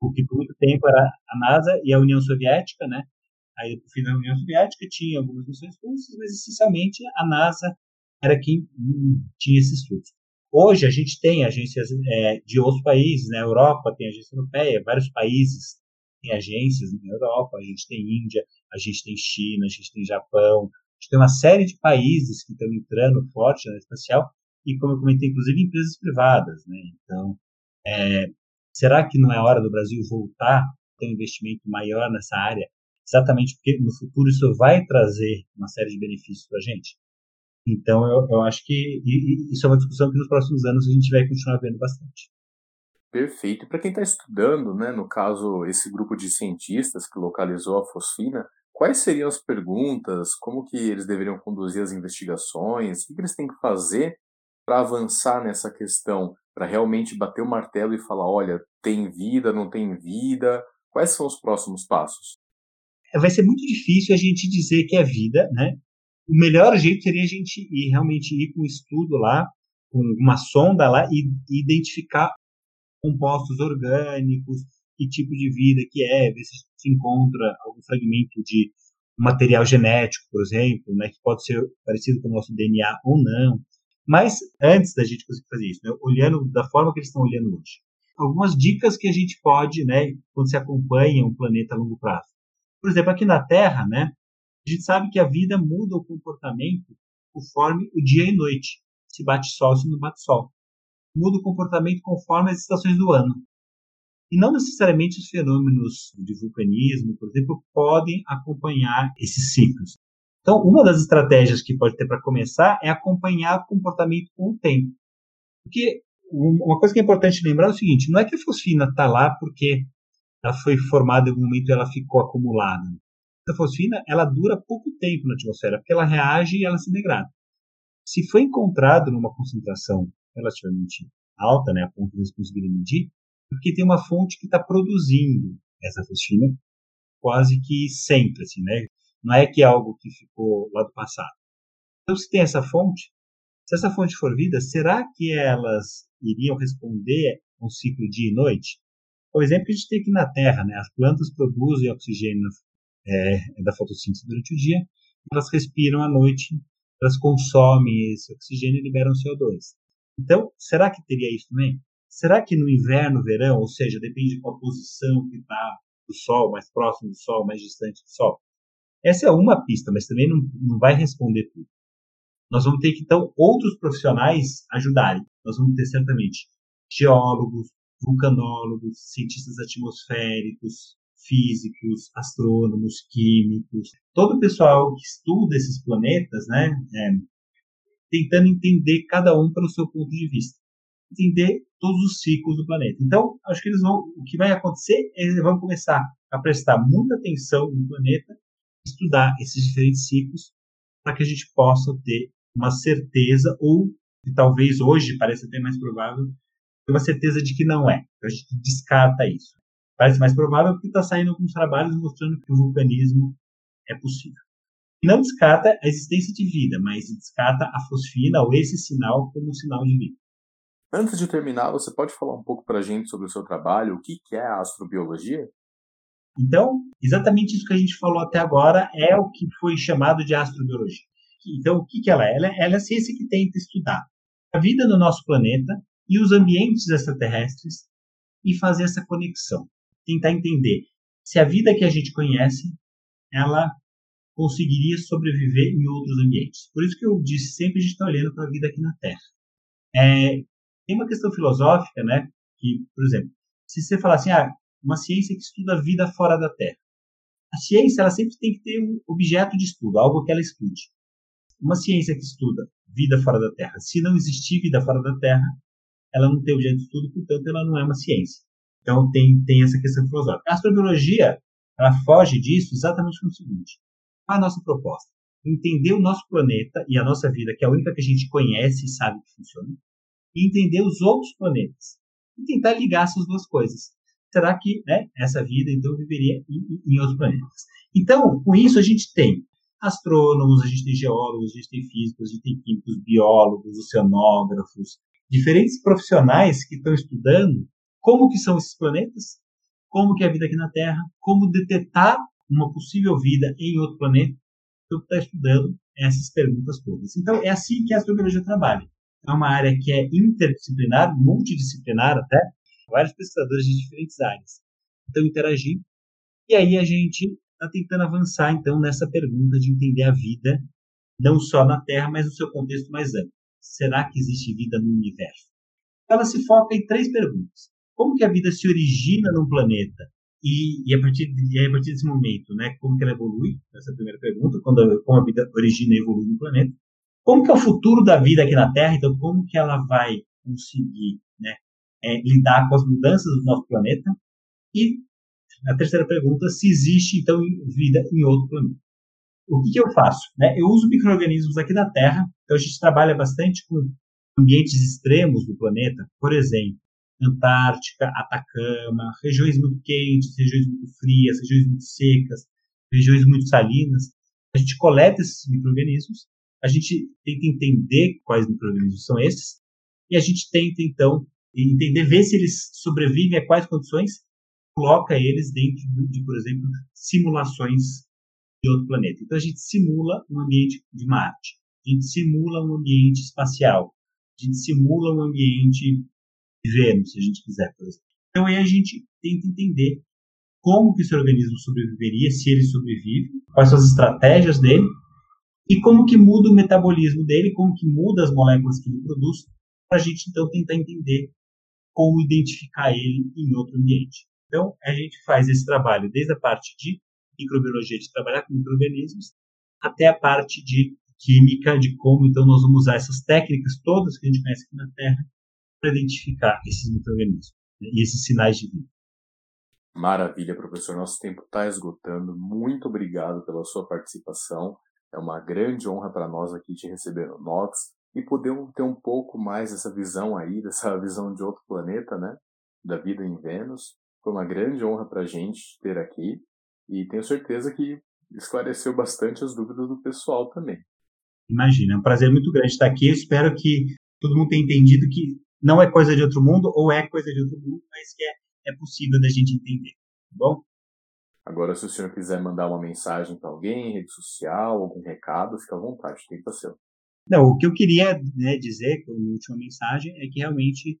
Speaker 3: o que por muito tempo era a NASA e a União Soviética, né, aí no fim da União Soviética tinha algumas missões russas, mas essencialmente a NASA era quem hum, tinha esses fluxos. Hoje a gente tem agências é, de outros países, na né? Europa tem agência europeia, vários países têm agências na Europa, a gente tem Índia, a gente tem China, a gente tem Japão, a gente tem uma série de países que estão entrando forte na espacial e, como eu comentei, inclusive empresas privadas, né? Então, é, será que não é hora do Brasil voltar a ter um investimento maior nessa área? Exatamente porque no futuro isso vai trazer uma série de benefícios para a gente. Então, eu, eu acho que isso é uma discussão que nos próximos anos a gente vai continuar vendo bastante.
Speaker 1: Perfeito. E para quem está estudando, né, no caso, esse grupo de cientistas que localizou a fosfina, quais seriam as perguntas, como que eles deveriam conduzir as investigações, o que eles têm que fazer para avançar nessa questão, para realmente bater o martelo e falar, olha, tem vida, não tem vida, quais são os próximos passos?
Speaker 3: Vai ser muito difícil a gente dizer que é vida, né? O melhor jeito seria a gente ir realmente ir com um estudo lá, com uma sonda lá e, identificar compostos orgânicos, que tipo de vida que é, ver se se encontra algum fragmento de material genético, por exemplo, né, que pode ser parecido com o nosso DNA ou não. Mas antes da gente conseguir fazer isso, né, olhando da forma que eles estão olhando hoje, algumas dicas que a gente pode, né, quando se acompanha um planeta a longo prazo. Por exemplo, aqui na Terra, né, a gente sabe que a vida muda o comportamento conforme o dia e noite. Se bate sol, se não bate sol. Muda o comportamento conforme as estações do ano. E não necessariamente os fenômenos de vulcanismo, por exemplo, podem acompanhar esses ciclos. Então, uma das estratégias que pode ter para começar é acompanhar o comportamento com o tempo. Porque uma coisa que é importante lembrar é o seguinte: não é que a fosfina está lá porque ela foi formada em algum momento e ela ficou acumulada da fosfina ela dura pouco tempo na atmosfera, porque ela reage e ela se degrada. Se foi encontrado numa concentração relativamente alta, né, a ponto de eles conseguirem medir, porque tem uma fonte que está produzindo essa fosfina quase que sempre, assim, né? Não é que é algo que ficou lá do passado. Então, se tem essa fonte, se essa fonte for vida, será que elas iriam responder a um ciclo dia e noite? Por exemplo, a gente tem aqui na Terra, né? As plantas produzem oxigênio é, da fotossíntese durante o dia, elas respiram à noite, elas consomem esse oxigênio e liberam CO2. Então, será que teria isso também? Será que no inverno, verão, ou seja, depende de qual posição que está do Sol, mais próximo do Sol, mais distante do Sol? Essa é uma pista, mas também não, não vai responder tudo. Nós vamos ter que, então, outros profissionais ajudarem. Nós vamos ter certamente geólogos, vulcanólogos, cientistas atmosféricos, físicos, astrônomos, químicos, todo o pessoal que estuda esses planetas, né, é, tentando entender cada um pelo seu ponto de vista, entender todos os ciclos do planeta. Então, acho que eles vão, o que vai acontecer é eles vão começar a prestar muita atenção no planeta, estudar esses diferentes ciclos, para que a gente possa ter uma certeza ou que talvez hoje pareça até mais provável, uma certeza de que não é. Então, a gente descarta isso parece mais provável porque está saindo alguns trabalhos mostrando que o vulcanismo é possível. Não descarta a existência de vida, mas descarta a fosfina ou esse sinal como um sinal de vida.
Speaker 1: Antes de terminar, você pode falar um pouco para a gente sobre o seu trabalho, o que é a astrobiologia?
Speaker 3: Então, exatamente isso que a gente falou até agora é o que foi chamado de astrobiologia. Então, o que, que ela é? Ela é a ciência que tenta estudar a vida no nosso planeta e os ambientes extraterrestres e fazer essa conexão. Tentar entender se a vida que a gente conhece, ela conseguiria sobreviver em outros ambientes. Por isso que eu disse sempre a gente está olhando para a vida aqui na Terra. É, tem uma questão filosófica, né? Que, por exemplo, se você falar assim, ah, uma ciência que estuda a vida fora da Terra. A ciência ela sempre tem que ter um objeto de estudo, algo que ela estude. Uma ciência que estuda vida fora da Terra, se não existir vida fora da Terra, ela não tem objeto de estudo, portanto, ela não é uma ciência. Então, tem, tem essa questão filosófica. A astrobiologia, ela foge disso exatamente com o seguinte. A nossa proposta? Entender o nosso planeta e a nossa vida, que é a única que a gente conhece e sabe que funciona, e entender os outros planetas. E tentar ligar essas duas coisas será que né, essa vida então viveria em, em outros planetas? Então, com isso a gente tem astrônomos, a gente tem geólogos, a gente tem físicos, a gente tem químicos, biólogos, oceanógrafos, diferentes profissionais que estão estudando como que são esses planetas, como que é a vida aqui na Terra, como detectar uma possível vida em outro planeta. Então, está estudando essas perguntas todas. Então, é assim que a astrobiologia trabalha. É uma área que é interdisciplinar, multidisciplinar até, vários pesquisadores de diferentes áreas. Então, interagir. E aí a gente está tentando avançar, então, nessa pergunta de entender a vida, não só na Terra, mas no seu contexto mais amplo. Será que existe vida no universo? Ela se foca em três perguntas. Como que a vida se origina num planeta? E, e, a, partir de, a partir desse momento, né, como que ela evolui? Essa é a primeira pergunta, quando, como a vida origina e evolui no planeta. Como que é o futuro da vida aqui na Terra? Então, como que ela vai conseguir né, é, lidar com as mudanças do nosso planeta. E a terceira pergunta, se existe, então, vida em outro planeta. O que, que eu faço? Né? Eu uso micro-organismos aqui da Terra, então a gente trabalha bastante com ambientes extremos do planeta, por exemplo, Antártica, Atacama, regiões muito quentes, regiões muito frias, regiões muito secas, regiões muito salinas. A gente coleta esses micro-organismos, a gente tenta entender quais micro-organismos são esses, e a gente tenta, então, entender, ver se eles sobrevivem a quais condições, coloca eles dentro de, por exemplo, simulações de outro planeta. Então a gente simula um ambiente de Marte, a gente simula um ambiente espacial, a gente simula um ambiente Vênus, se a gente quiser, por exemplo. Então aí a gente tenta entender como que esse organismo sobreviveria, se ele sobrevive, quais são as estratégias dele e como que muda o metabolismo dele, como que muda as moléculas que ele produz, para a gente então tentar entender como identificar ele em outro ambiente. Então, a gente faz esse trabalho desde a parte de microbiologia, de trabalhar com microorganismos, até a parte de química, de como então nós vamos usar essas técnicas todas que a gente conhece aqui na Terra para identificar esses microorganismos né, e esses sinais de vida.
Speaker 1: Maravilha, professor. Nosso tempo está esgotando. Muito obrigado pela sua participação. É uma grande honra para nós aqui te receber no Nox e poder ter um pouco mais essa visão aí, dessa visão de outro planeta, né? Da vida em Vênus. Foi uma grande honra para a gente ter aqui e tenho certeza que esclareceu bastante as dúvidas do pessoal também.
Speaker 3: Imagina, é um prazer muito grande estar aqui. Eu espero que todo mundo tenha entendido que não é coisa de outro mundo ou é coisa de outro mundo, mas que é, é possível da gente entender. Tá bom?
Speaker 1: Agora, se o senhor quiser mandar uma mensagem para alguém, rede social, algum recado, fica à vontade, tem para seu.
Speaker 3: Não, o que eu queria né, dizer, como última mensagem, é que realmente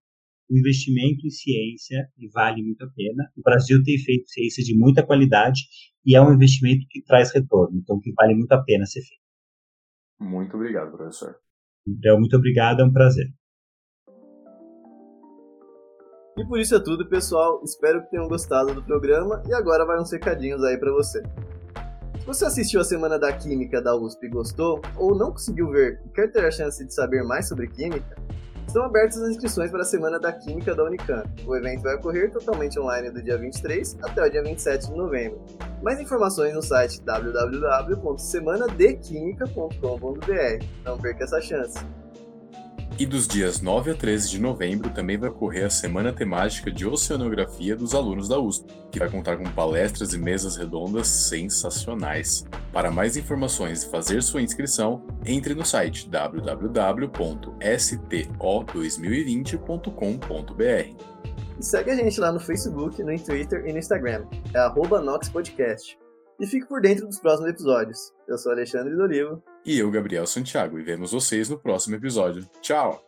Speaker 3: o investimento em ciência vale muito a pena. O Brasil tem feito ciência de muita qualidade e é um investimento que traz retorno, então que vale muito a pena ser feito.
Speaker 1: Muito obrigado, professor.
Speaker 3: Então, muito obrigado, é um prazer.
Speaker 2: E por isso é tudo, pessoal. Espero que tenham gostado do programa e agora vai uns recadinhos aí para você. Se você assistiu a Semana da Química da USP e gostou, ou não conseguiu ver e quer ter a chance de saber mais sobre química, estão abertas as inscrições para a Semana da Química da Unicamp. O evento vai ocorrer totalmente online do dia 23 até o dia 27 de novembro. Mais informações no site www.semanadequimica.com.br. Não perca essa chance.
Speaker 1: E dos dias 9 a 13 de novembro também vai ocorrer a Semana Temática de Oceanografia dos alunos da USP, que vai contar com palestras e mesas redondas sensacionais. Para mais informações e fazer sua inscrição, entre no site www.sto2020.com.br.
Speaker 2: E segue a gente lá no Facebook, no Twitter e no Instagram. É arroba NoxPodcast. E fique por dentro dos próximos episódios. Eu sou Alexandre Dolivo.
Speaker 1: E eu, Gabriel Santiago, e vemos vocês no próximo episódio. Tchau!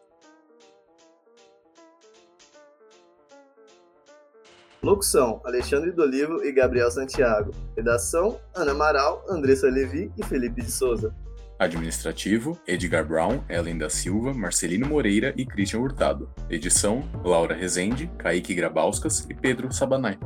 Speaker 2: Locução: Alexandre Dolivo e Gabriel Santiago. Redação: Ana Amaral, Andressa Levi e Felipe de Souza.
Speaker 1: Administrativo: Edgar Brown, Ellen da Silva, Marcelino Moreira e Christian Hurtado. Edição: Laura Rezende, Kaique Grabauskas e Pedro Sabanai.